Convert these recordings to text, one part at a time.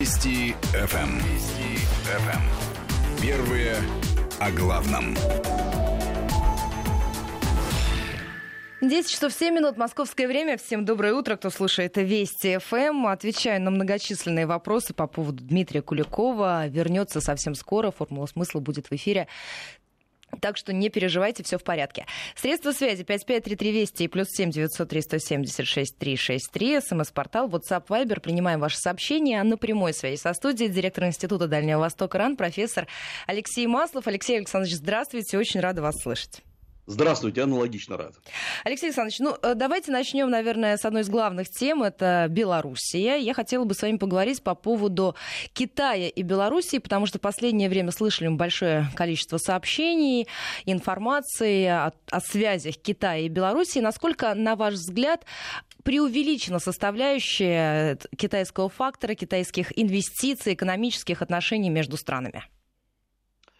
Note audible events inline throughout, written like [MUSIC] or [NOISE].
Вести ФМ. Вести ФМ. Первые о главном. 10 часов 7 минут, московское время. Всем доброе утро, кто слушает Вести ФМ. Отвечаю на многочисленные вопросы по поводу Дмитрия Куликова. Вернется совсем скоро. Формула смысла будет в эфире. Так что не переживайте, все в порядке. Средства связи 553320 и плюс 7 903 176 363. СМС-портал, WhatsApp, Viber. Принимаем ваши сообщения. А на прямой связи со студией директор Института Дальнего Востока РАН, профессор Алексей Маслов. Алексей Александрович, здравствуйте. Очень рада вас слышать. Здравствуйте, аналогично рад. Алексей Александрович, ну э, давайте начнем, наверное, с одной из главных тем, это Белоруссия. Я хотела бы с вами поговорить по поводу Китая и Белоруссии, потому что в последнее время слышали большое количество сообщений, информации о, о связях Китая и Белоруссии. Насколько, на ваш взгляд, преувеличена составляющая китайского фактора, китайских инвестиций, экономических отношений между странами?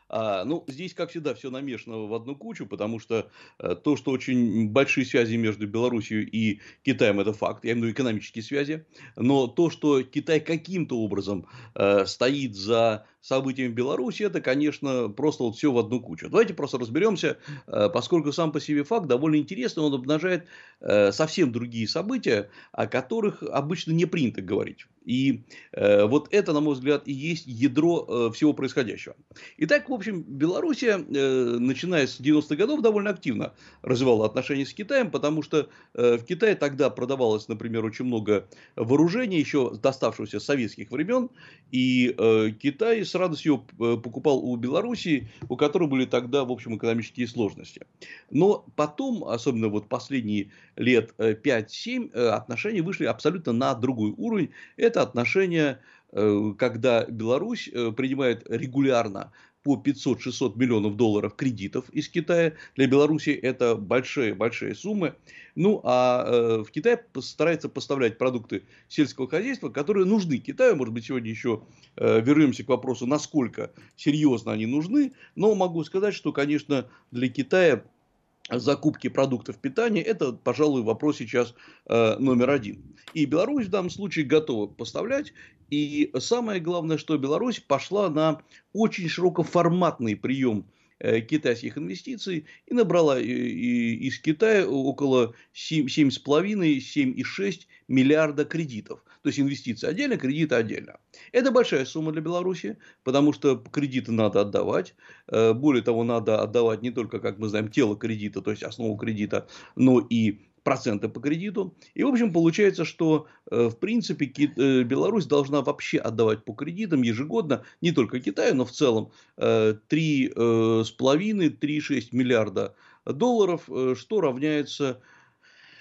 А, ну, здесь, как всегда, все намешано в одну кучу, потому что а, то, что очень большие связи между Белоруссией и Китаем, это факт, я имею в виду экономические связи, но то, что Китай каким-то образом а, стоит за событиями в Беларуси, это, конечно, просто вот все в одну кучу. Давайте просто разберемся, э, поскольку сам по себе факт довольно интересный, он обнажает совсем другие события, о которых обычно не принято говорить. И э, вот это, на мой взгляд, и есть ядро всего происходящего. Итак, в общем, Белоруссия, начиная с 90-х годов, довольно активно развивала отношения с Китаем, потому что в Китае тогда продавалось, например, очень много вооружений, еще доставшегося с советских времен, и Китай с радостью э, покупал у Белоруссии, у которой были тогда, в общем, экономические сложности. Но потом, особенно вот последние лет 5-7, э, э, отношения вышли абсолютно на другой уровень. Это отношения когда Беларусь принимает регулярно по 500-600 миллионов долларов кредитов из Китая. Для Беларуси это большие-большие суммы. Ну, а э, в Китай старается поставлять продукты сельского хозяйства, которые нужны Китаю. Может быть, сегодня еще э, вернемся к вопросу, насколько серьезно они нужны. Но могу сказать, что, конечно, для Китая закупки продуктов питания, это, пожалуй, вопрос сейчас э, номер один. И Беларусь в данном случае готова поставлять. И самое главное, что Беларусь пошла на очень широкоформатный прием э, китайских инвестиций и набрала из Китая около 7,5-7,6 миллиарда кредитов. То есть инвестиции отдельно, кредиты отдельно. Это большая сумма для Беларуси, потому что кредиты надо отдавать. Э, более того, надо отдавать не только, как мы знаем, тело кредита, то есть основу кредита, но и проценты по кредиту. И, в общем, получается, что, э, в принципе, э, Беларусь должна вообще отдавать по кредитам ежегодно, не только Китаю, но в целом 3,5-3,6 миллиарда долларов, что равняется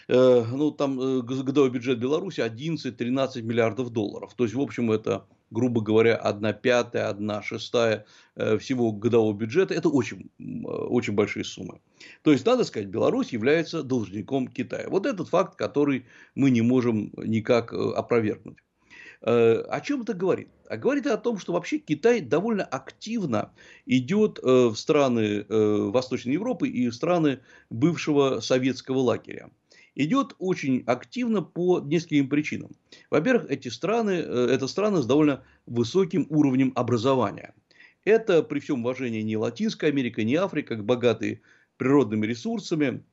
ну, там э, годовой бюджет Беларуси 11-13 миллиардов долларов. То есть, в общем, это, грубо говоря, 1 пятая, 1 шестая э, всего годового бюджета. Это очень, очень большие суммы. То есть, надо сказать, Беларусь является должником Китая. Вот этот факт, который мы не можем никак опровергнуть. О чем это говорит? А говорит о том, что вообще Китай довольно активно идет в страны Восточной Европы и в страны бывшего советского лагеря идет очень активно по нескольким причинам. Во-первых, эти страны, э, это страны с довольно высоким уровнем образования. Это при всем уважении не Латинская Америка, не Африка, богатые природными ресурсами,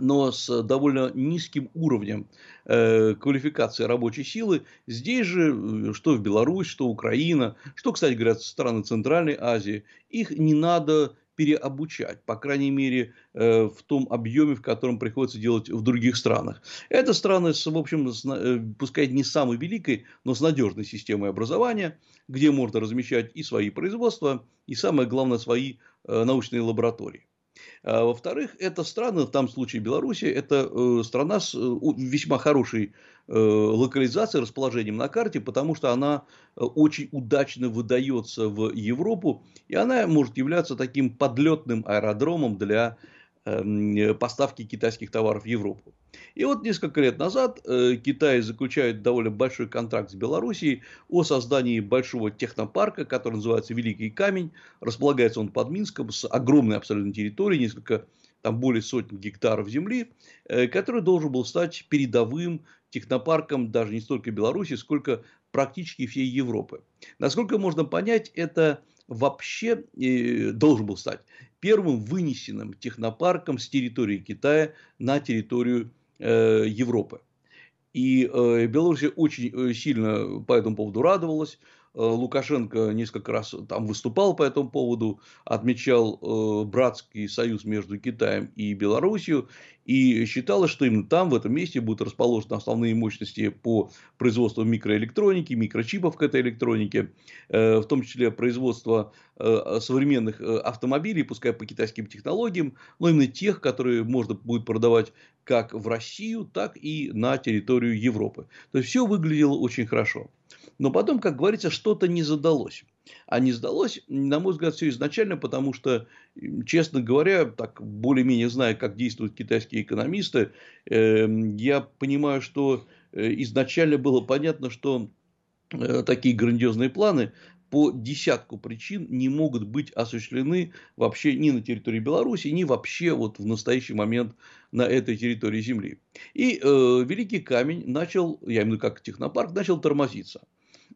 но с довольно низким уровнем э, квалификации рабочей силы. Здесь же, э, что в Беларусь, что Украина, что, кстати говоря, страны Центральной Азии, их не надо переобучать, по крайней мере, э, в том объеме, в котором приходится делать в других странах. Это страны, с, в общем, с, э, пускай не самой великой, но с надежной системой образования, где можно размещать и свои производства, и самое главное, свои э, научные лаборатории. А, во-вторых, это страны, в том случае Белоруссия, это э, страна с э, весьма хорошей э, локализацией, расположением на карте, потому что она очень удачно выдается в Европу, и она может являться таким подлетным аэродромом для поставки китайских товаров в Европу. И вот несколько лет назад э, Китай заключает довольно большой контракт с Белоруссией о создании большого технопарка, который называется Великий Камень. Располагается он под Минском с огромной абсолютно территорией, несколько там более сотни гектаров земли, э, который должен был стать передовым технопарком даже не столько Беларуси, сколько практически всей Европы. Насколько можно понять, это вообще э, должен был стать первым вынесенным технопарком с территории Китая на территорию э, Европы. И э, Беларусь очень э, сильно по этому поводу радовалась. Э, Лукашенко несколько раз там выступал по этому поводу, отмечал э, братский союз между Китаем и Белоруссией, и считалось, что именно там, в этом месте, будут расположены основные мощности по производству микроэлектроники, микрочипов к этой электронике, э, в том числе производство современных автомобилей, пускай по китайским технологиям, но именно тех, которые можно будет продавать как в Россию, так и на территорию Европы. То есть все выглядело очень хорошо. Но потом, как говорится, что-то не задалось. А не сдалось, на мой взгляд, все изначально, потому что, честно говоря, так более-менее зная, как действуют китайские экономисты, э, я понимаю, что э, изначально было понятно, что э, такие грандиозные планы по десятку причин не могут быть осуществлены вообще ни на территории Беларуси, ни вообще вот в настоящий момент на этой территории Земли. И э, Великий Камень начал, я имею в виду как технопарк, начал тормозиться.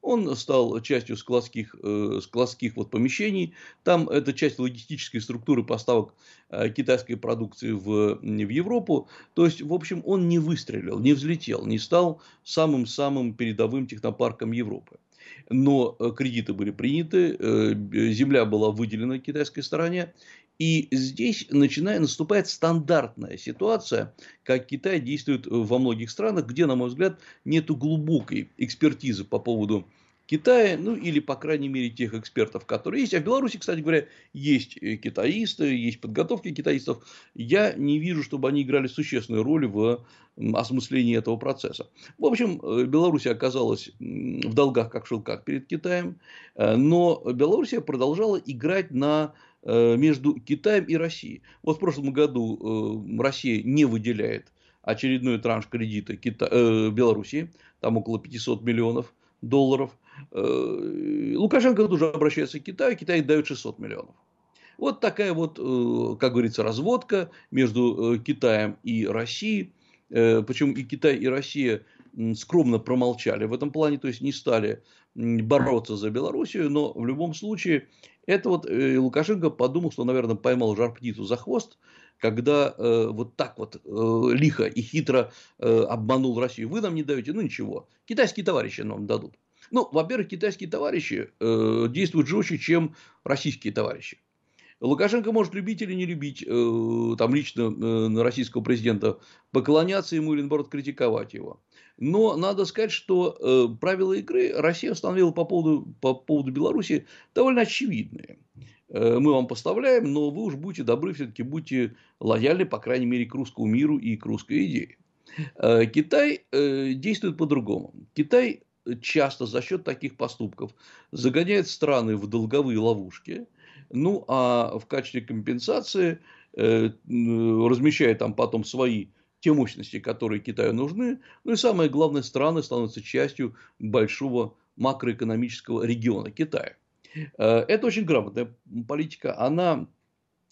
Он стал частью складских, э, складских вот помещений. Там это часть логистической структуры поставок э, китайской продукции в, в Европу. То есть, в общем, он не выстрелил, не взлетел, не стал самым-самым передовым технопарком Европы. Но э, кредиты были приняты, э, земля была выделена китайской стороне, и здесь начинает, наступает стандартная ситуация, как Китай действует во многих странах, где, на мой взгляд, нет глубокой экспертизы по поводу Китая, ну или, по крайней мере, тех экспертов, которые есть. А в Беларуси, кстати говоря, есть э, китаисты, есть подготовки китаистов. Я не вижу, чтобы они играли существенную роль в осмыслении этого процесса. В общем, э, Беларусь оказалась в долгах, как в шелках перед Китаем, э, но Белоруссия продолжала играть на между Китаем и Россией. Вот в прошлом году Россия не выделяет очередной транш кредита Кита... Белоруссии, там около 500 миллионов долларов. Э, Лукашенко тоже обращается к Китаю, Китай дает 600 миллионов. Вот такая вот, э, как говорится, разводка между э, Китаем и Россией. Причем и Китай, и Россия скромно промолчали в этом плане, то есть не стали бороться за Белоруссию, но в любом случае это вот Лукашенко подумал, что, наверное, поймал жар птицу за хвост, когда э, вот так вот э, лихо и хитро э, обманул Россию. Вы нам не даете, ну ничего, китайские товарищи нам дадут. Ну, во-первых, китайские товарищи э, действуют жестче, чем российские товарищи. Лукашенко может любить или не любить э, там лично э, российского президента, поклоняться ему или наоборот критиковать его. Но надо сказать, что э, правила игры Россия установила по поводу, по поводу Беларуси довольно очевидные. Э, мы вам поставляем, но вы уж будьте добры, все-таки будьте лояльны, по крайней мере, к русскому миру и к русской идее. Э, Китай э, действует по-другому. Китай часто за счет таких поступков загоняет страны в долговые ловушки, ну а в качестве компенсации э, размещает там потом свои те мощности, которые Китаю нужны. Ну и самое главное, страны становятся частью большого макроэкономического региона Китая. Э, это очень грамотная политика. Она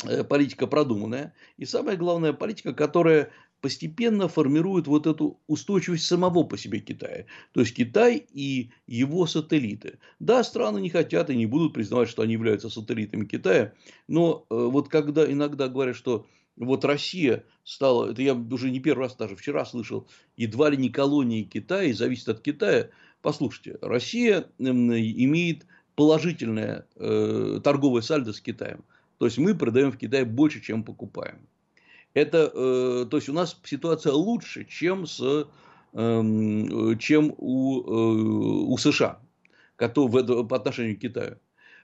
э, политика продуманная. И самое главное, политика, которая постепенно формирует вот эту устойчивость самого по себе Китая. То есть Китай и его сателлиты. Да, страны не хотят и не будут признавать, что они являются сателлитами Китая, но э, вот когда иногда говорят, что вот Россия стала, это я уже не первый раз, даже вчера слышал, едва ли не колонией Китая, и зависит от Китая. Послушайте, Россия имеет положительное э, торговое сальдо с Китаем. То есть мы продаем в Китае больше, чем покупаем это, э, то есть у нас ситуация лучше, чем, с, э, чем у, э, у США который, по отношению к Китаю.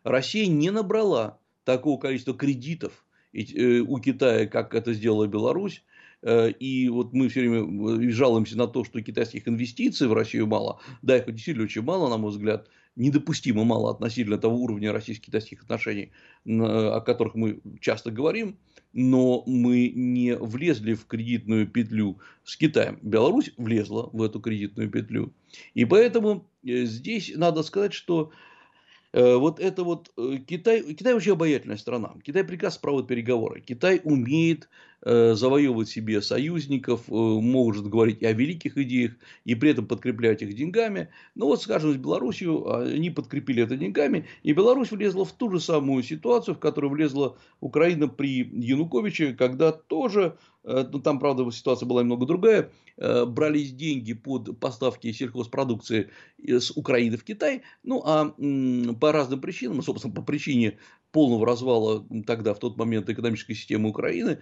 Россия не набрала такого количества кредитов у Китая, как это сделала Беларусь. Э, и вот мы все время жалуемся на то, что китайских инвестиций в Россию мало. Да, их действительно очень мало, на мой взгляд недопустимо мало относительно того уровня российско-китайских отношений, о которых мы часто говорим, но мы не влезли в кредитную петлю с Китаем. Беларусь влезла в эту кредитную петлю. И поэтому э, здесь надо сказать, что э, вот это вот э, Китай, Китай очень обаятельная страна. Китай прекрасно проводит переговоры. Китай умеет э, завоевывать себе союзников, э, может говорить о великих идеях, и при этом подкреплять их деньгами. Но вот, скажем, с Белоруссию они подкрепили это деньгами, и Беларусь влезла в ту же самую ситуацию, в которую влезла Украина при Януковиче, когда тоже Э, ну, там, правда, ситуация была немного другая, э, брались деньги под поставки сельхозпродукции с Украины в Китай, ну, а по разным причинам, собственно, по причине полного развала тогда, в тот момент, экономической системы Украины,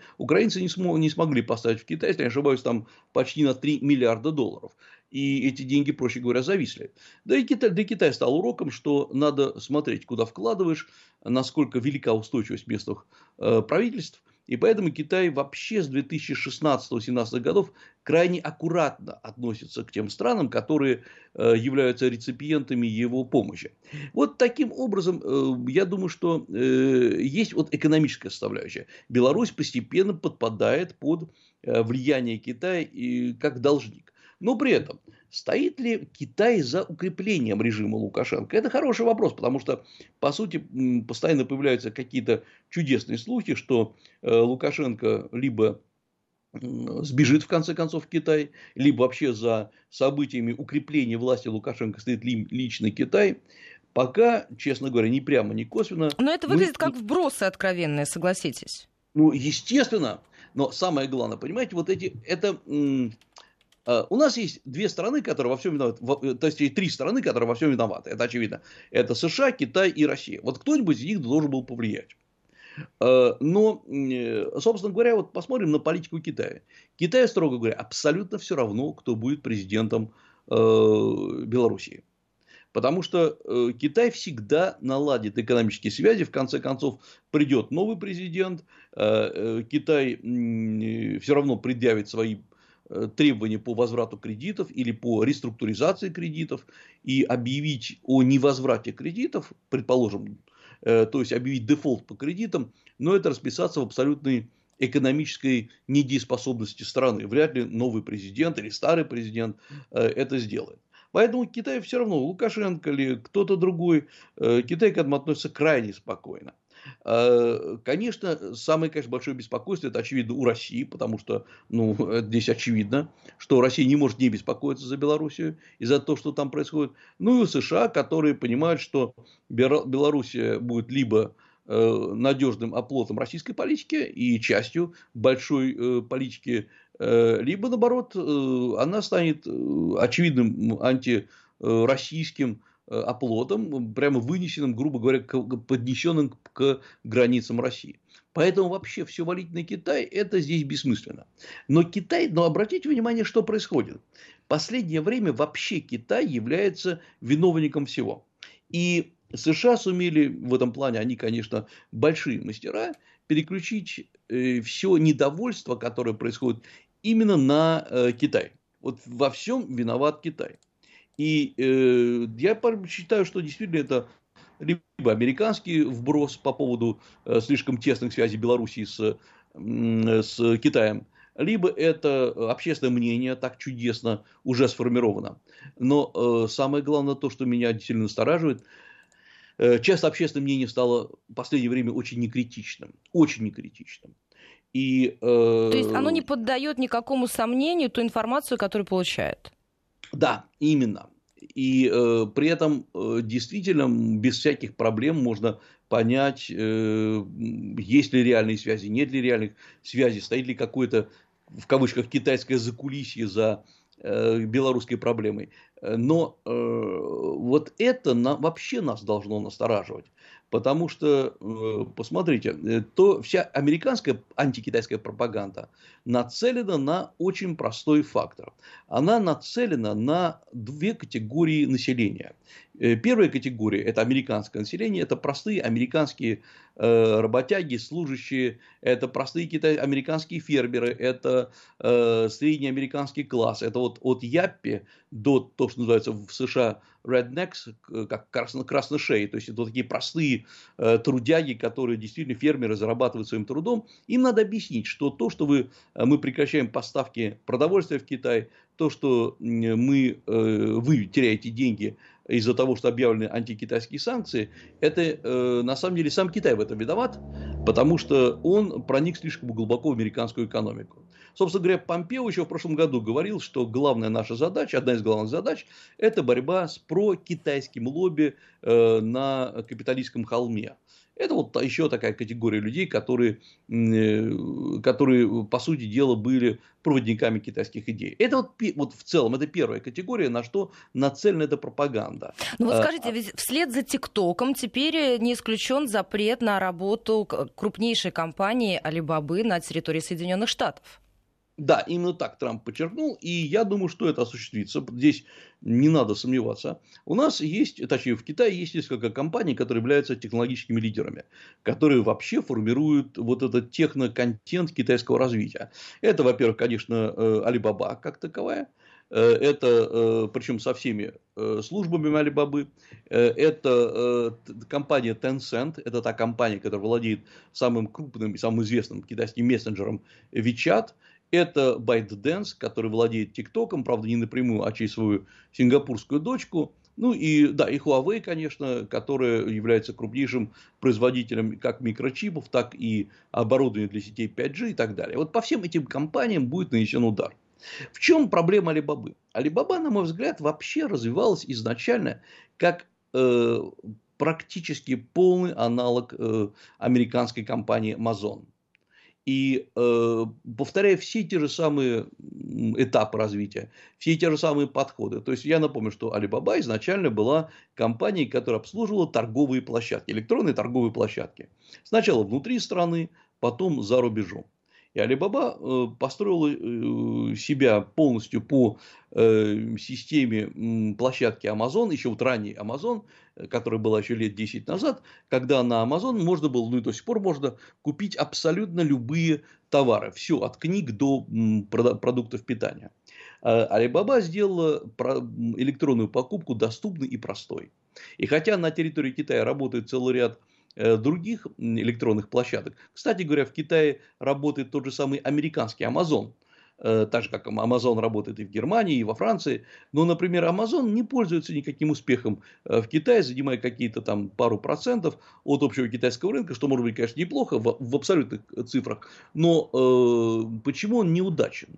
украинцы не, смог, не смогли поставить в Китай, если не ошибаюсь, там почти на 3 миллиарда долларов. И эти деньги, проще говоря, зависли. Да и Китай, да и Китай стал уроком, что надо смотреть, куда вкладываешь, насколько велика устойчивость местных э, правительств, и поэтому Китай вообще с 2016-2017 годов крайне аккуратно относится к тем странам, которые э, являются реципиентами его помощи. Вот таким образом, э, я думаю, что э, есть вот экономическая составляющая. Беларусь постепенно подпадает под влияние Китая как должник. Но при этом Стоит ли Китай за укреплением режима Лукашенко? Это хороший вопрос, потому что, по сути, постоянно появляются какие-то чудесные слухи, что э, Лукашенко либо сбежит в конце концов в Китай, либо вообще за событиями укрепления власти Лукашенко стоит лично Китай. Пока, честно говоря, ни прямо, ни косвенно. Но это выглядит мы... как вбросы откровенные, согласитесь. Ну, естественно. Но самое главное, понимаете, вот эти, это у нас есть две страны, которые во всем виноваты, то есть три страны, которые во всем виноваты. Это очевидно. Это США, Китай и Россия. Вот кто-нибудь из них должен был повлиять. Э, но, собственно говоря, вот посмотрим на политику Китая. Китаю, строго говоря, абсолютно все равно, кто будет президентом э, Белоруссии. Потому что Китай всегда наладит экономические связи, в конце концов придет новый президент, Китай все равно предъявит свои Э, требования по возврату кредитов или по реструктуризации кредитов и объявить о невозврате кредитов, предположим, э, то есть объявить дефолт по кредитам, но это расписаться в абсолютной экономической недееспособности страны. Вряд ли новый президент или старый президент э, это сделает. Поэтому Китай все равно, Лукашенко или кто-то другой, Китай к этому относится крайне спокойно. Э, конечно, самое, конечно, большое беспокойство, это очевидно у России, потому что, ну, [LAUGHS] здесь очевидно, что Россия не может не беспокоиться за Белоруссию и за то, что там происходит. Ну, и у США, которые понимают, что Белоруссия будет либо э, надежным оплотом российской политики и частью большой э, политики, либо, наоборот, она станет очевидным антироссийским Э, оплотом, прямо вынесенным, грубо говоря, поднесенным к границам России. Поэтому вообще все валить на Китай это здесь бессмысленно. Но Китай, но обратите внимание, что происходит. Последнее время вообще Китай является виновником всего. И США сумели в этом плане, они, конечно, большие мастера, переключить э, все недовольство, которое происходит именно на э, Китай. Вот во всем виноват Китай. И э, я считаю, что действительно это либо американский вброс по поводу э, слишком тесных связей Белоруссии с, э, с Китаем, либо это общественное мнение так чудесно уже сформировано. Но э, самое главное то, что меня действительно настораживает, э, часто общественное мнение стало в последнее время очень некритичным, очень некритичным. И, э, То есть оно не поддает никакому сомнению ту информацию, которую получает. Да, именно. И э, при этом э, действительно без всяких проблем можно понять, э, есть ли реальные связи, нет ли реальных связей, стоит ли какое-то, в кавычках, китайское закулисье за э, белорусской проблемой. Но э, вот это на, вообще нас должно настораживать. Потому что, э, посмотрите, э, то вся американская антикитайская пропаганда нацелена на очень простой фактор. Она нацелена на две категории населения. Э, первая категория – это американское население, это простые американские работяги, служащие, это простые китай, американские фермеры, это средний американский класс, это вот от Яппи до, то, что называется в США rednecks, как красно, красношеи, то есть это вот такие простые э, трудяги, которые действительно фермеры зарабатывают своим трудом, им надо объяснить, что то, что вы, э, мы прекращаем поставки продовольствия в Китай, то, что мы, э, вы теряете деньги из-за того, что объявлены антикитайские санкции, это э, на самом деле сам Китай в этом виноват. потому что он проник слишком глубоко в американскую экономику. Собственно говоря, Помпео еще в прошлом году говорил, что главная наша задача, одна из главных задач, это борьба с про-китайским лобби э, на капиталистском холме. Это вот еще такая категория людей, которые, э, которые, по сути дела, были проводниками китайских идей. Это вот, вот в целом, это первая категория, на что нацелена эта пропаганда. Ну вот а, скажите, а ведь вслед за ТикТоком теперь не исключен запрет на работу крупнейшей компании Алибабы на территории Соединенных Штатов. Да, именно так Трамп подчеркнул, и я думаю, что это осуществится. Здесь не надо сомневаться. У нас есть, точнее, в Китае есть несколько компаний, которые являются технологическими лидерами, которые вообще формируют вот этот техноконтент китайского развития. Это, во-первых, конечно, э, Alibaba как таковая. Э, это, э, причем со всеми службами Alibaba. Это компания Tencent. Это та компания, которая владеет самым крупным и самым известным китайским мессенджером WeChat – это ByteDance, который владеет ТикТоком, правда, не напрямую, а через свою сингапурскую дочку. Ну и, да, и Huawei, конечно, которая является крупнейшим производителем как микрочипов, так и оборудования для сетей 5G и так далее. Вот по всем этим компаниям будет нанесен удар. В чем проблема Алибабы? Алибаба, на мой взгляд, вообще развивалась изначально как э, практически полный аналог э, американской компании Amazon. И э, повторяя все те же самые этапы развития, все те же самые подходы. То есть я напомню, что Alibaba изначально была компанией, которая обслуживала торговые площадки, электронные торговые площадки. Сначала внутри страны, потом за рубежом. И Alibaba э, построила э, себя полностью по э, системе площадки Amazon, еще вот ранний Amazon, которая была еще лет 10 назад, когда на Amazon можно было, ну и до сих пор можно купить абсолютно любые товары. Все, от книг до продуктов питания. Alibaba сделала электронную покупку доступной и простой. И хотя на территории Китая работает целый ряд других электронных площадок. Кстати говоря, в Китае работает тот же самый американский Amazon. Э, так же, как Amazon работает и в Германии, и во Франции. Но, например, Amazon не пользуется никаким успехом э, в Китае, занимая какие-то там пару процентов от общего китайского рынка, что может быть, конечно, неплохо в, в абсолютных цифрах. Но э, почему он неудачен?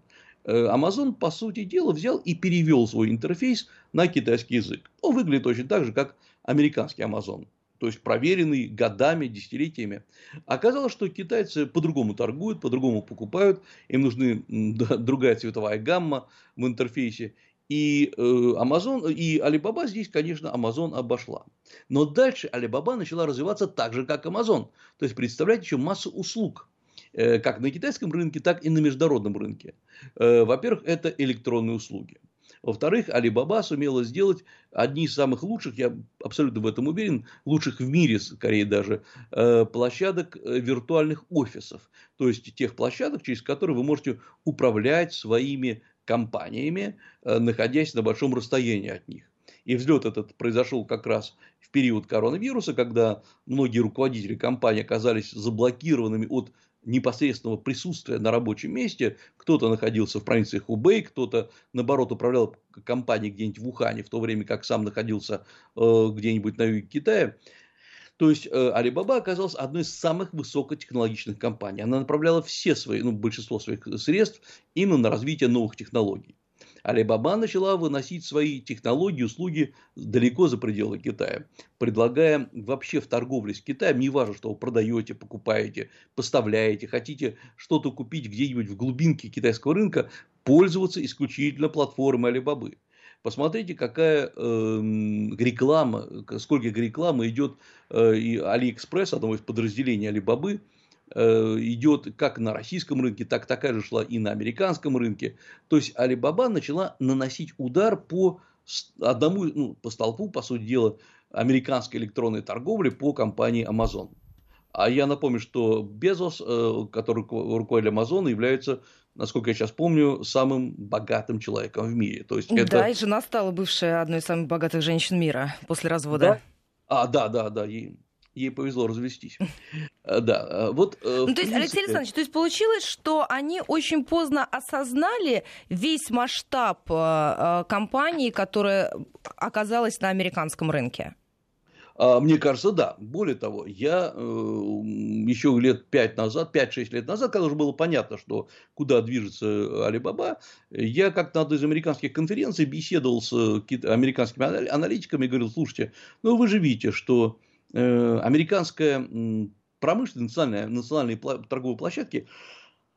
Amazon, по сути дела, взял и перевел свой интерфейс на китайский язык. Он выглядит точно так же, как американский Amazon то есть проверенный годами, десятилетиями. Оказалось, что китайцы по-другому торгуют, по-другому покупают, им нужны [LAUGHS] другая цветовая гамма в интерфейсе. И э, Amazon, и Alibaba здесь, конечно, Amazon обошла. Но дальше Alibaba начала развиваться так же, как Amazon. То есть представлять еще массу услуг э, как на китайском рынке, так и на международном рынке. Э, во-первых, это электронные услуги. Во-вторых, Alibaba сумела сделать одни из самых лучших, я абсолютно в этом уверен, лучших в мире, скорее даже, э, площадок э, виртуальных офисов. То есть тех площадок, через которые вы можете управлять своими компаниями, э, находясь на большом расстоянии от них. И взлет этот произошел как раз в период коронавируса, когда многие руководители компании оказались заблокированными от непосредственного присутствия на рабочем месте. Кто-то находился в провинции Хубей, кто-то, наоборот, управлял компанией где-нибудь в Ухане, в то время как сам находился э, где-нибудь на юге Китая. То есть, э, Alibaba оказалась одной из самых высокотехнологичных компаний. Она направляла все свои, ну, большинство своих средств именно на развитие новых технологий. Alibaba начала выносить свои технологии, услуги далеко за пределы Китая, предлагая вообще в торговле с Китаем, не важно, что вы продаете, покупаете, поставляете, хотите что-то купить где-нибудь в глубинке китайского рынка, пользоваться исключительно платформой Alibaba. Посмотрите, какая э, реклама, сколько рекламы идет э, и Алиэкспресс, одного из подразделений Алибабы, Э, идет как на российском рынке, так такая же шла и на американском рынке. То есть Alibaba начала наносить удар по одному, ну, по столпу, по сути дела, американской электронной торговли по компании Amazon. А я напомню, что Безос, э, который руководитель Амазона, является, насколько я сейчас помню, самым богатым человеком в мире. То есть это... Да, и жена стала бывшей одной из самых богатых женщин мира после развода. Да? А, да, да, да. Ей ей повезло развестись. [LAUGHS] Э, да, э, вот. Э, ну, то есть, Алексей Александрович, то есть получилось, что они очень поздно осознали весь масштаб компании, которая оказалась на американском рынке. А, мне кажется, да. Более того, я э, еще лет 5 назад, 5-6 лет назад, когда уже было понятно, что куда движется Алибаба, я как-то на одной из американских конференций беседовал с американскими аналитиками и говорил, слушайте, ну вы же видите, что американская промышленность, национальные, национальные торговые площадки,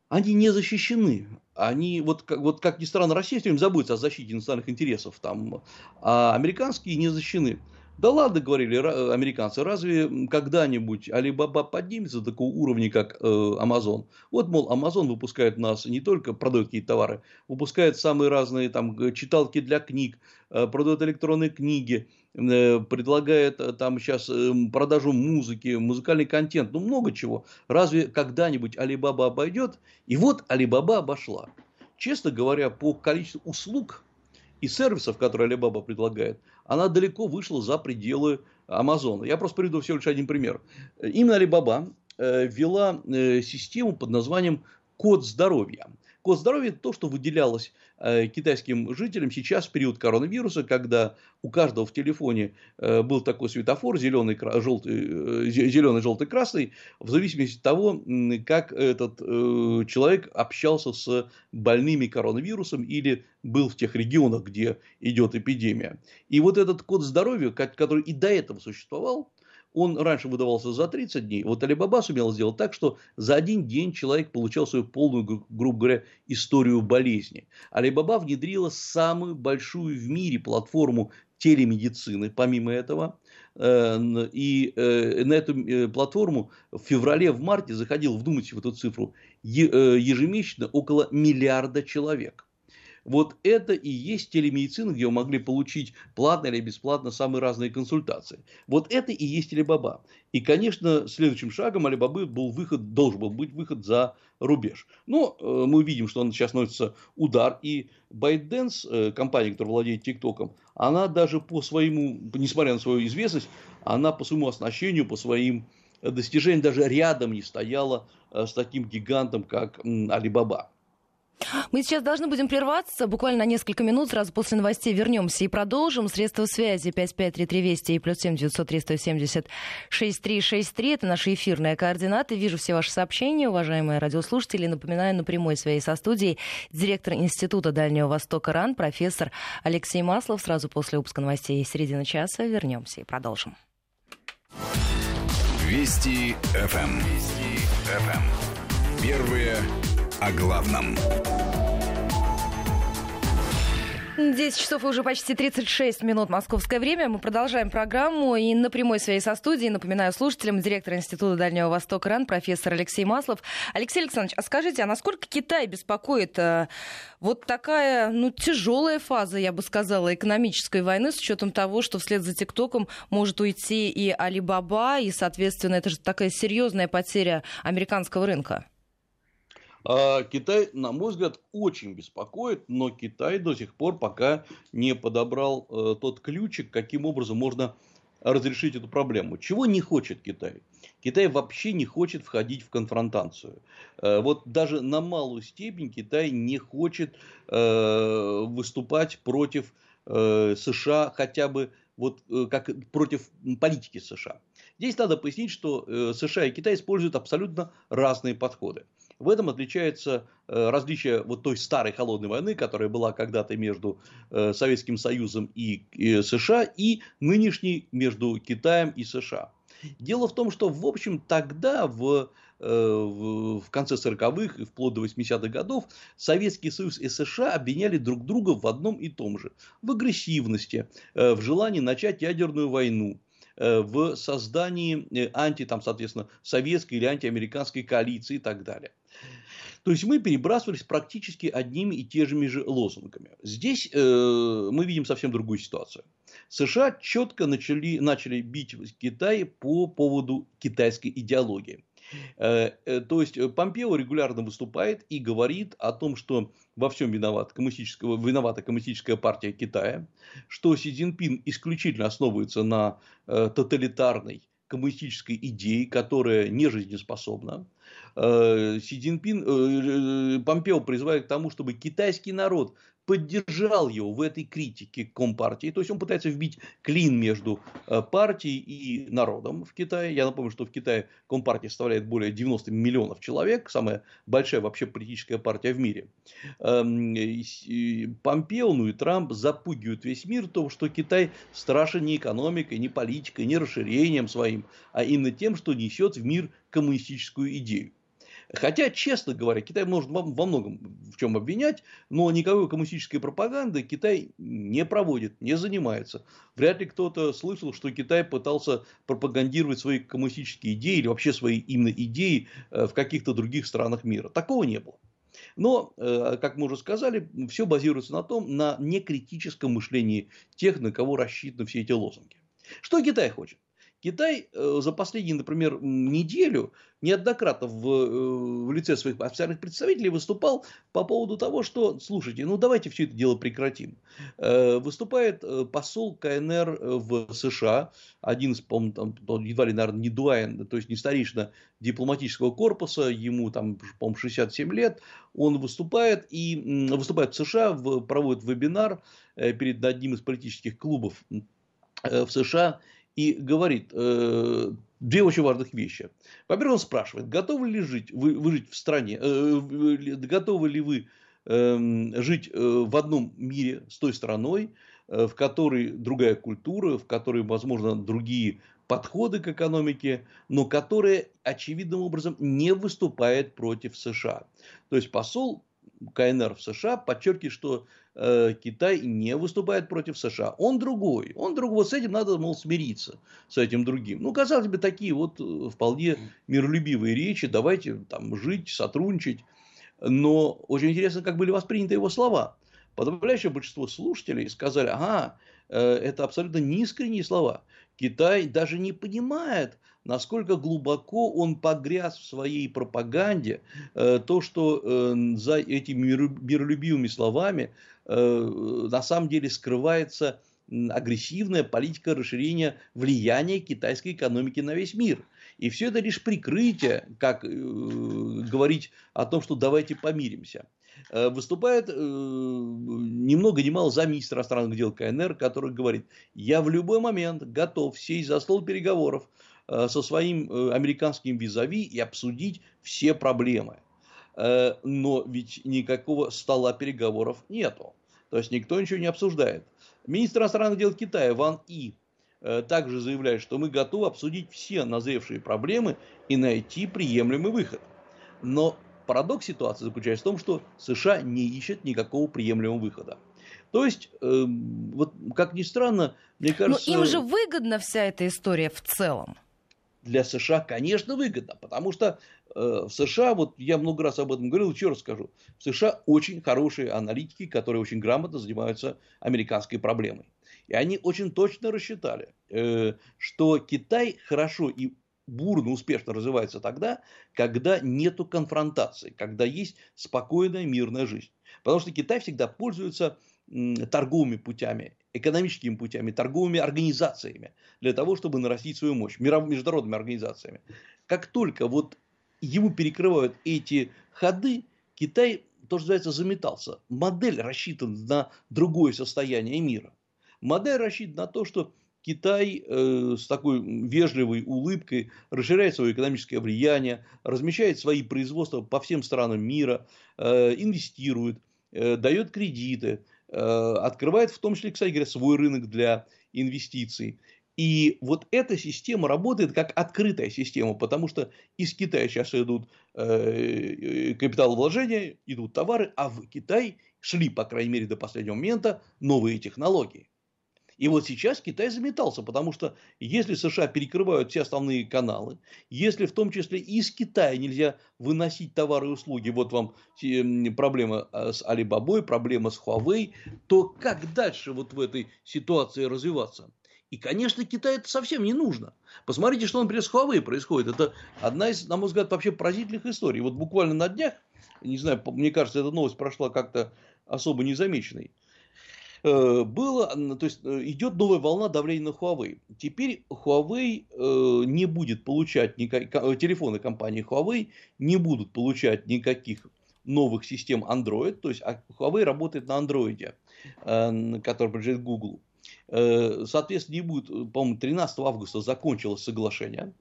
они не защищены. Они, вот, как, вот как ни странно, Россия все время заботится о защите национальных интересов, там, а американские не защищены. Да ладно, говорили американцы, разве когда-нибудь Алибаба поднимется до такого уровня, как э? Вот, мол, Amazon выпускает нас не только продает какие-то товары, выпускает самые разные там читалки для книг, э, продает электронные книги, э, предлагает там сейчас продажу музыки, музыкальный контент, ну много чего. Разве когда-нибудь Алибаба обойдет? И вот Алибаба обошла. Честно говоря, по количеству услуг и сервисов, которые Alibaba предлагает, она далеко вышла за пределы Амазона. Я просто приведу всего лишь один пример. Именно Alibaba э, ввела э, систему под названием «Код здоровья». Код здоровья – это то, что выделялось э, китайским жителям сейчас в период коронавируса, когда у каждого в телефоне э, был такой светофор, зеленый, желтый, э, зеленый, желтый, красный, в зависимости от того, как этот человек общался с больными коронавирусом или был в тех регионах, где идет эпидемия. И вот этот код здоровья, который и до этого существовал, он раньше выдавался за 30 дней. Вот Алибаба сумел сделать так, что за один день человек получал свою полную, грубо говоря, историю болезни. Алибаба внедрила самую большую в мире платформу телемедицины, помимо этого. Э, и э, на эту э, платформу в феврале, в марте заходил, вдумайтесь в эту цифру, ежемесячно около миллиарда человек. Вот это и есть телемедицина, где вы могли получить платно или бесплатно самые разные консультации. Вот это и есть Алибаба. И, конечно, следующим шагом Алибабы был выход, должен был быть выход за рубеж. Но э, мы видим, что он сейчас носится удар. И ByteDance, э, компания, которая владеет ТикТоком, она даже по своему, несмотря на свою известность, она по своему оснащению, по своим достижениям даже рядом не стояла э, с таким гигантом, как Алибаба. Мы сейчас должны будем прерваться буквально на несколько минут. Сразу после новостей вернемся и продолжим. Средства связи 553320 и плюс 7 903 170 6363. Это наши эфирные координаты. Вижу все ваши сообщения, уважаемые радиослушатели. Напоминаю, на прямой своей со студией директор Института Дальнего Востока РАН, профессор Алексей Маслов. Сразу после выпуска новостей середины часа вернемся и продолжим. Вести ФМ. Эм. Вести ФМ. Эм. Первые о главном. 10 часов и уже почти 36 минут московское время. Мы продолжаем программу. И на прямой своей со студией, напоминаю слушателям, директор Института Дальнего Востока РАН, профессор Алексей Маслов. Алексей Александрович, а скажите, а насколько Китай беспокоит э, вот такая, ну, тяжелая фаза, я бы сказала, экономической войны, с учетом того, что вслед за ТикТоком может уйти и Алибаба, и, соответственно, это же такая серьезная потеря американского рынка? А Китай, на мой взгляд, очень беспокоит, но Китай до сих пор пока не подобрал э, тот ключик, каким образом можно разрешить эту проблему. Чего не хочет Китай? Китай вообще не хочет входить в конфронтацию. Э, вот даже на малую степень Китай не хочет э, выступать против США хотя бы вот как против политики США. Здесь надо пояснить, что США и Китай используют абсолютно разные подходы. В этом отличается э, различие вот той старой холодной войны, которая была когда-то между э, Советским Союзом и США, и нынешней между Китаем и США. Дело в том, что, в общем, тогда, в, э, в конце 40-х и вплоть до 80-х годов, Советский Союз и США обвиняли друг друга в одном и том же. В агрессивности, в желании начать ядерную войну, в создании анти, там, соответственно, советской или антиамериканской коалиции и так далее. То есть мы перебрасывались практически одними и теми же лозунгами. Здесь э, мы видим совсем другую ситуацию. США четко начали, начали бить Китай по поводу китайской идеологии. Э, э, то есть Помпео регулярно выступает и говорит о том, что во всем виноват коммунистическая, виновата коммунистическая партия Китая, что Си Цзиньпин исключительно основывается на э, тоталитарной коммунистической идее, которая не жизнеспособна. Э, Си Цзиньпин, э, Помпео призывает к тому, чтобы китайский народ поддержал его в этой критике Компартии. То есть он пытается вбить клин между э, партией и народом в Китае. Я напомню, что в Китае Компартия составляет более 90 миллионов человек, самая большая вообще политическая партия в мире. Эм, Помпео, ну и Трамп запугивают весь мир том, что Китай страшен не экономикой, не политикой, не расширением своим, а именно тем, что несет в мир коммунистическую идею. Хотя, честно говоря, Китай может во многом в чем обвинять, но никакой коммунистической пропаганды Китай не проводит, не занимается. Вряд ли кто-то слышал, что Китай пытался пропагандировать свои коммунистические идеи или вообще свои именно идеи э, в каких-то других странах мира. Такого не было. Но, э, как мы уже сказали, все базируется на том, на некритическом мышлении тех, на кого рассчитаны все эти лозунги. Что Китай хочет? Китай э, за последнюю, например, неделю неоднократно в, э, в лице своих официальных представителей выступал по поводу того, что, слушайте, ну давайте все это дело прекратим. Э, выступает посол КНР в США, один из, по там, едва ли, наверное, не дуайн, то есть не старейшина дипломатического корпуса, ему там, по-моему, 67 лет, он выступает и выступает в США, проводит вебинар перед одним из политических клубов в США и говорит э, две очень важных вещи. Во-первых, он спрашивает, готовы ли жить, вы, вы жить в стране, э, готовы ли вы э, жить э, в одном мире с той страной, э, в которой другая культура, в которой, возможно, другие подходы к экономике, но которая очевидным образом не выступает против США. То есть посол КНР в США подчеркивает, что э, Китай не выступает против США. Он другой. Он другой. Вот с этим надо, мол, смириться. С этим другим. Ну, казалось бы, такие вот э, вполне миролюбивые речи. Давайте там жить, сотрудничать. Но очень интересно, как были восприняты его слова. Подавляющее большинство слушателей сказали, ага, э, это абсолютно неискренние слова. Китай даже не понимает, насколько глубоко он погряз в своей пропаганде, э, то, что э, за этими миролюбивыми словами на самом деле скрывается агрессивная политика расширения влияния китайской экономики на весь мир. И все это лишь прикрытие, как говорить о том, что давайте помиримся. Э, выступает э, ни много ни мало замминистра иностранных дел КНР, который говорит, я в любой момент готов сесть за стол переговоров э, со своим американским визави и обсудить все проблемы. Но ведь никакого стола переговоров нету. То есть никто ничего не обсуждает. Министр иностранных дел Китая Ван И также заявляет, что мы готовы обсудить все назревшие проблемы и найти приемлемый выход. Но Парадокс ситуации заключается в том, что США не ищет никакого приемлемого выхода. То есть, э, вот как ни странно, мне кажется... Но им же выгодна вся эта история в целом. Для США, конечно, выгодно, потому что э, в США, вот я много раз об этом говорил, еще раз скажу, в США очень хорошие аналитики, которые очень грамотно занимаются американской проблемой. И они очень точно рассчитали, э, что Китай хорошо и бурно, успешно развивается тогда, когда нету конфронтации, когда есть спокойная мирная жизнь. Потому что Китай всегда пользуется торговыми путями, экономическими путями, торговыми организациями для того, чтобы нарастить свою мощь, международными организациями. Как только вот ему перекрывают эти ходы, Китай, то, что называется, заметался. Модель рассчитана на другое состояние мира. Модель рассчитана на то, что Китай э, с такой вежливой улыбкой расширяет свое экономическое влияние, размещает свои производства по всем странам мира, э, инвестирует, э, дает кредиты, открывает в том числе, кстати говоря, свой рынок для инвестиций. И вот эта система работает как открытая система, потому что из Китая сейчас идут э, капиталовложения, идут товары, а в Китай шли, по крайней мере, до последнего момента новые технологии. И вот сейчас Китай заметался, потому что если США перекрывают все основные каналы, если в том числе и из Китая нельзя выносить товары и услуги, вот вам проблема а, с Алибабой, проблема с Huawei, то как дальше вот в этой ситуации развиваться? И, конечно, Китаю это совсем не нужно. Посмотрите, что, например, с Huawei происходит. Это одна из, на мой взгляд, вообще поразительных историй. Вот буквально на днях, не знаю, мне кажется, эта новость прошла как-то особо незамеченной. Э, было, то есть э, идет новая волна давления на Huawei. Теперь Huawei э, не будет получать никак, телефоны компании Huawei не будут получать никаких новых систем Android, то есть а Huawei работает на Android, который принадлежит Google. Соответственно, не будет, по-моему, 13 августа закончилось соглашение.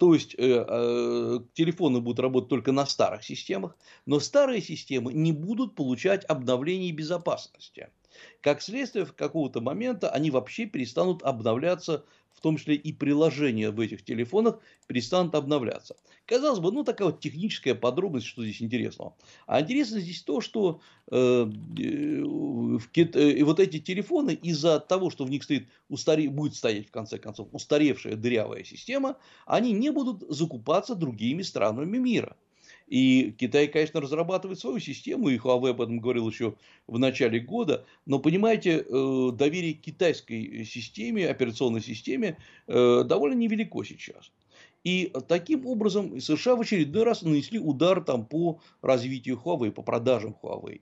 То есть телефоны будут работать только на старых системах, но старые системы не будут получать обновлений безопасности. Как следствие, в какого-то момента они вообще перестанут обновляться в том числе и приложения в этих телефонах перестанут обновляться. Казалось бы, ну такая вот техническая подробность, что здесь интересного. А интересно здесь то, что э, э, в Кит... э, вот эти телефоны из-за того, что в них стоит устаре... будет стоять в конце концов устаревшая дырявая система, они не будут закупаться другими странами мира. И Китай, конечно, разрабатывает свою систему, и Huawei об этом говорил еще в начале года. Но, понимаете, э, доверие к китайской системе, операционной системе э, довольно невелико сейчас. И таким образом США в очередной раз нанесли удар там, по развитию Huawei, по продажам Huawei.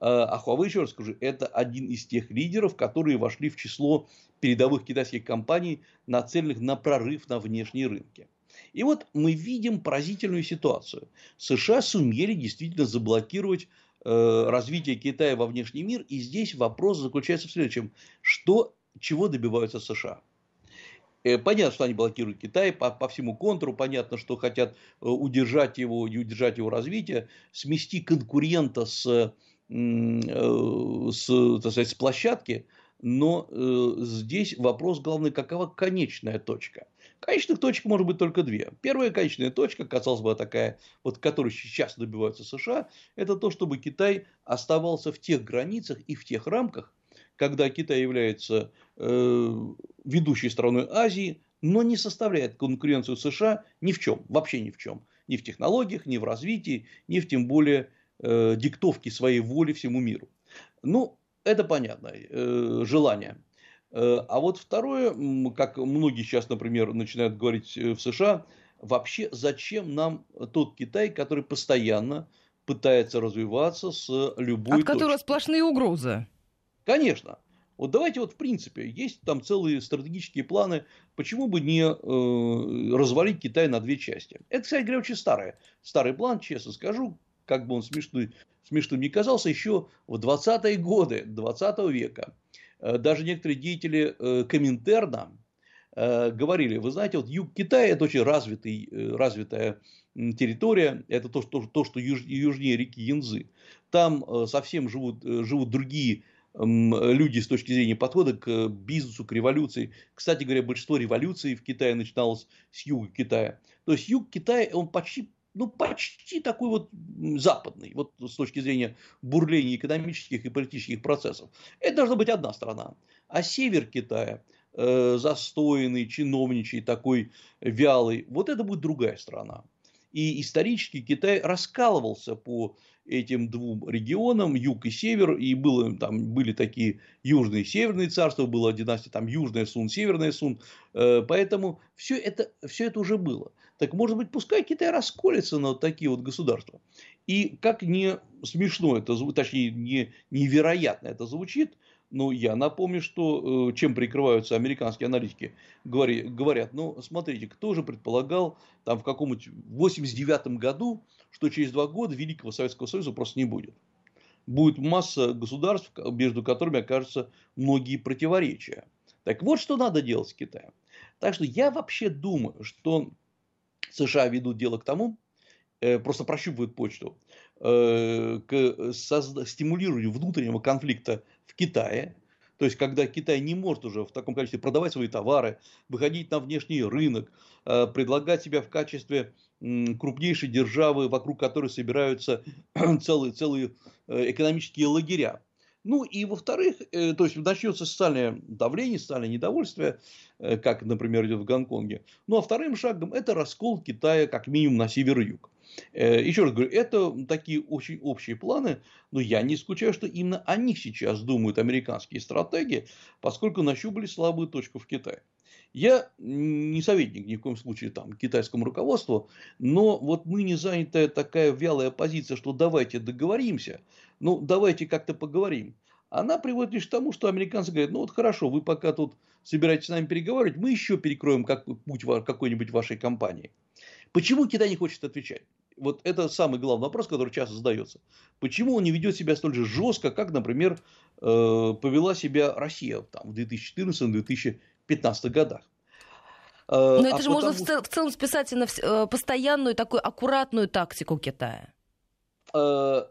А, а Huawei, еще раз скажу, это один из тех лидеров, которые вошли в число передовых китайских компаний, нацеленных на прорыв на внешние рынки. И вот мы видим поразительную ситуацию. США сумели действительно заблокировать э, развитие Китая во внешний мир. И здесь вопрос заключается в следующем. Что, чего добиваются США? Э, понятно, что они блокируют Китай по, по всему контуру, понятно, что хотят э, удержать его и удержать его развитие, смести конкурента с, э, с, так сказать, с площадки, но здесь вопрос главный, какова конечная точка. Конечных точек может быть только две. Первая конечная точка, казалось бы, такая, вот которой сейчас добиваются США, это то, чтобы Китай оставался в тех границах и в тех рамках, когда Китай является э, ведущей страной Азии, но не составляет конкуренцию США ни в чем, вообще ни в чем. Ни в технологиях, ни в развитии, ни в тем более э, диктовке своей воли всему миру. Ну, это понятно, э, желание. Э, а вот второе, как многие сейчас, например, начинают говорить э, в США, вообще зачем нам тот Китай, который постоянно пытается развиваться с любой... От которого сплошные угрозы. Конечно. Вот давайте вот в принципе, есть там целые стратегические планы, почему бы не э, развалить Китай на две части. Это, кстати говоря, очень старый, старый план, честно скажу, как бы он смешной, смешным не казался, еще в 20-е годы 20 века даже некоторые деятели э, Коминтерна э, говорили, вы знаете, вот юг Китая это очень развитый, развитая территория, это то, что, то, что юж, южнее реки Янзы. Там совсем живут, живут другие люди с точки зрения подхода к бизнесу, к революции. Кстати говоря, большинство революций в Китае начиналось с юга Китая. То есть юг Китая, он почти ну, почти такой вот западный, вот с точки зрения бурления экономических и политических процессов. Это должна быть одна страна. А север Китая, э, застойный, чиновничий, такой вялый, вот это будет другая страна. И исторически Китай раскалывался по этим двум регионам, юг и север, и было, там были такие южные и северные царства, была династия там южная Сун, северная Сун, э, поэтому все это, все это уже было. Так может быть, пускай Китай расколется на вот такие вот государства. И как не смешно это точнее, не, невероятно это звучит, но я напомню, что э, чем прикрываются американские аналитики, говорят, ну, смотрите, кто же предполагал там в каком-нибудь 89 году, что через два года Великого Советского Союза просто не будет. Будет масса государств, между которыми окажутся многие противоречия. Так вот, что надо делать с Китаем. Так что я вообще думаю, что США ведут дело к тому, э, просто прощупывают почту, к стимулированию внутреннего конфликта в Китае, то есть, когда Китай не может уже в таком количестве продавать свои товары, выходить на внешний рынок, э, предлагать себя в качестве крупнейшей державы, вокруг которой собираются [CLEARS THROAT] целые, целые экономические лагеря. Ну и во-вторых, э, то есть начнется социальное давление, социальное недовольствие, э, как, например, идет в Гонконге. Ну а вторым шагом это раскол Китая как минимум на север и юг. Э, еще раз говорю, это такие очень общие планы, но я не исключаю, что именно о них сейчас думают американские стратеги, поскольку нащупали слабую точку в Китае. Я не советник ни в коем случае там китайскому руководству, но вот мы не занятая такая вялая позиция, что давайте договоримся, ну давайте как-то поговорим. Она приводит лишь к тому, что американцы говорят, ну вот хорошо, вы пока тут собираетесь с нами переговаривать, мы еще перекроем как, путь какой-нибудь вашей компании. Почему Китай не хочет отвечать? Вот это самый главный вопрос, который часто задается. Почему он не ведет себя столь же жестко, как, например, э, повела себя Россия там, в 2014-2015 годах? Э, Но это а же потому... можно в, цел, в целом списать на э, постоянную такую аккуратную тактику Китая. Э,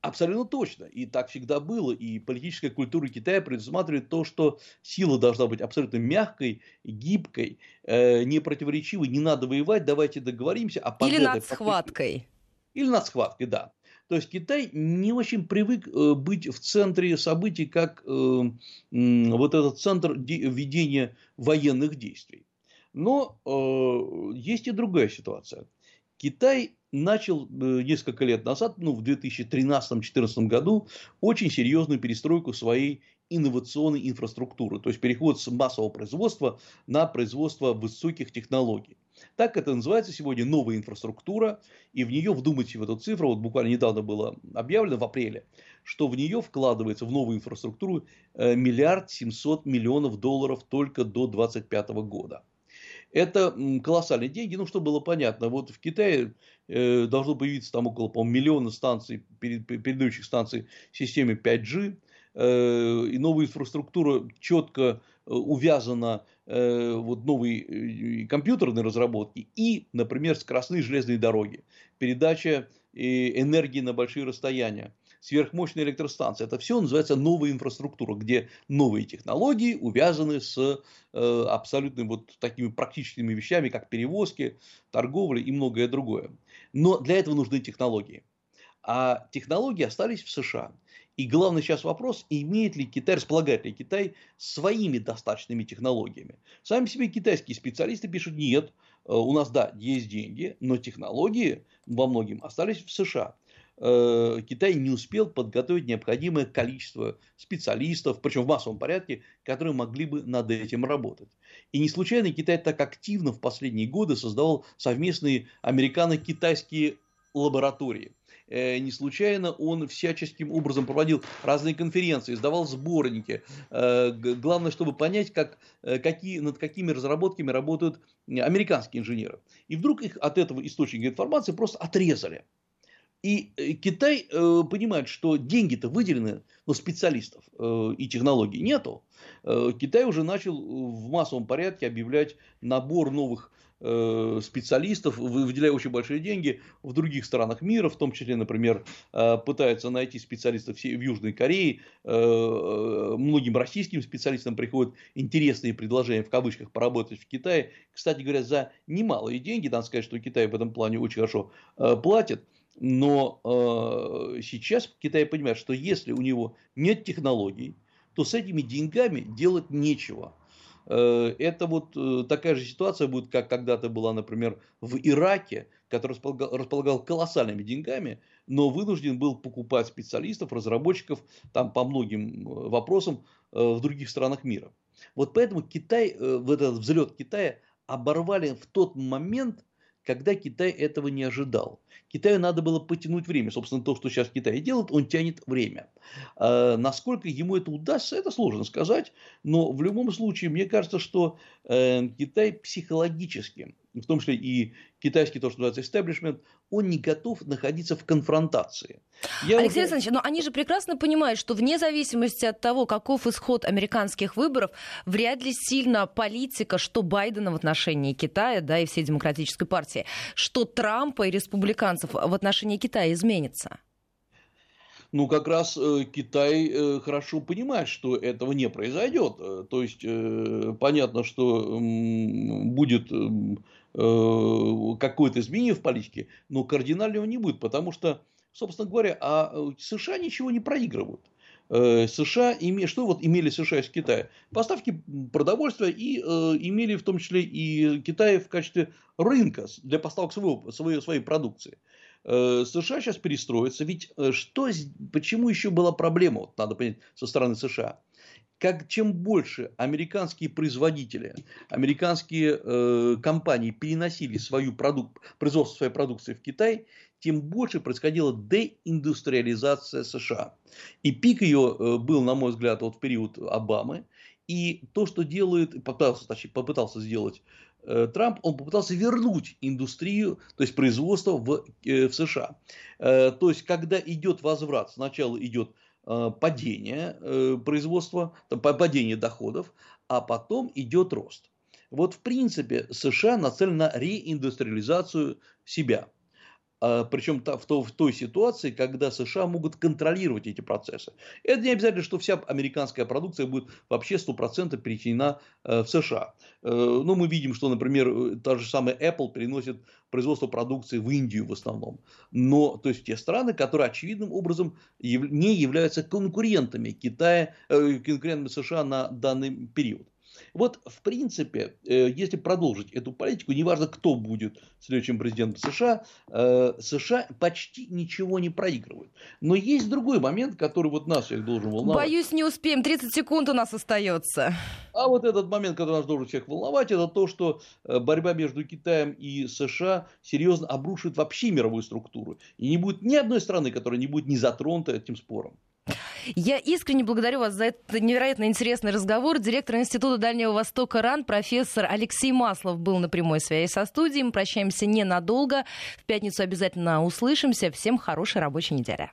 абсолютно точно. И так всегда было. И политическая культура Китая предусматривает то, что сила должна быть абсолютно мягкой, гибкой, не противоречивой. Не надо воевать, давайте договоримся. А Или над схваткой. Или над схваткой, да. То есть Китай не очень привык быть в центре событий, как вот этот центр ведения военных действий. Но э, есть и другая ситуация. Китай начал э, несколько лет назад, ну, в 2013-2014 году, очень серьезную перестройку своей инновационной инфраструктуры, то есть переход с массового производства на производство высоких технологий. Так это называется сегодня новая инфраструктура, и в нее, вдумайте в эту цифру, вот буквально недавно было объявлено в апреле, что в нее вкладывается в новую инфраструктуру э, миллиард семьсот миллионов долларов только до 2025 года. Это колоссальные деньги. Ну, чтобы было понятно, вот в Китае э, должно появиться там около, по миллиона станций, передающих станций системе 5G. Э, и новая инфраструктура четко э, увязана вот новые компьютерные разработки и, например, скоростные железные дороги, передача энергии на большие расстояния сверхмощные электростанции. Это все называется новая инфраструктура, где новые технологии увязаны с э, абсолютно вот такими практическими вещами, как перевозки, торговля и многое другое. Но для этого нужны технологии. А технологии остались в США. И главный сейчас вопрос, имеет ли Китай, располагает ли Китай своими достаточными технологиями. Сами себе китайские специалисты пишут, нет, э, у нас, да, есть деньги, но технологии во многим остались в США. Э, Китай не успел подготовить необходимое количество специалистов, причем в массовом порядке, которые могли бы над этим работать. И не случайно Китай так активно в последние годы создавал совместные американо-китайские лаборатории. Э, не случайно он всяческим образом проводил разные конференции, издавал сборники. Э, главное, чтобы понять, как, какие, над какими разработками работают американские инженеры. И вдруг их от этого источника информации просто отрезали. И э, Китай э, понимает, что деньги-то выделены, но специалистов э, и технологий нету. Э, Китай уже начал в массовом порядке объявлять набор новых э, специалистов, выделяя очень большие деньги в других странах мира, в том числе, например, э, пытается найти специалистов в Южной Корее, многим российским специалистам приходят интересные предложения, в кавычках, поработать в Китае, кстати говоря, за немалые деньги, надо сказать, что Китай в этом плане очень хорошо платит, но э, сейчас Китай понимает, что если у него нет технологий, то с этими деньгами делать нечего. Э, это вот э, такая же ситуация будет, как когда-то была, например, в Ираке, который располагал, располагал колоссальными деньгами, но вынужден был покупать специалистов, разработчиков там по многим э, вопросам э, в других странах мира. Вот поэтому Китай, э, в этот взлет Китая оборвали в тот момент, когда Китай этого не ожидал. Китаю надо было потянуть время. Собственно, то, что сейчас Китай делает, он тянет время. А насколько ему это удастся, это сложно сказать. Но в любом случае, мне кажется, что э, Китай психологически, в том числе и китайский, то, что называется establishment, он не готов находиться в конфронтации. Я Алексей уже... Александрович, но они же прекрасно понимают, что вне зависимости от того, каков исход американских выборов, вряд ли сильно политика, что Байдена в отношении Китая, да, и всей демократической партии, что Трампа и республиканцев в отношении Китая изменится. Ну, как раз э, Китай э, хорошо понимает, что этого не произойдет. Э, то есть, э, понятно, что э, будет Э, какое-то изменение в политике, но кардинального не будет, потому что, собственно говоря, а э, США ничего не проигрывают. Э, США име, что вот имели США из Китая? Поставки продовольствия и э, имели в том числе и Китай в качестве рынка для поставок своего, своей, своей продукции. Э, США сейчас перестроится, ведь что, почему еще была проблема, вот надо понять, со стороны США? Как чем больше американские производители, американские э, компании переносили свою продук, производство своей продукции в Китай, тем больше происходила деиндустриализация США. И пик ее э, был, на мой взгляд, вот в период Обамы. И то, что делает, попытался, точнее, попытался сделать Трамп, он попытался вернуть индустрию, то есть производство в, в США. То есть, когда идет возврат, сначала идет падение производства, падение доходов, а потом идет рост. Вот в принципе США нацелена на реиндустриализацию себя. А, Причем в, то, в той ситуации, когда США могут контролировать эти процессы. Это не обязательно, что вся американская продукция будет вообще 100% перетенена э, в США. Э, ну, мы видим, что, например, э, та же самая Apple переносит производство продукции в Индию в основном. Но, то есть, те страны, которые очевидным образом не являются конкурентами Китая, конкурентами США на данный период. Вот, в принципе, э, если продолжить эту политику, неважно, кто будет следующим президентом США, э, США почти ничего не проигрывают. Но есть другой момент, который вот нас всех должен волновать. Боюсь, не успеем. 30 секунд у нас остается. А вот этот момент, который нас должен всех волновать, это то, что э, борьба между Китаем и США серьезно обрушит вообще мировую структуру. И не будет ни одной страны, которая не будет не затронута этим спором. Я искренне благодарю вас за этот невероятно интересный разговор. Директор Института Дальнего Востока РАН, профессор Алексей Маслов был на прямой связи со студией. Мы прощаемся ненадолго. В пятницу обязательно услышимся. Всем хорошей рабочей недели.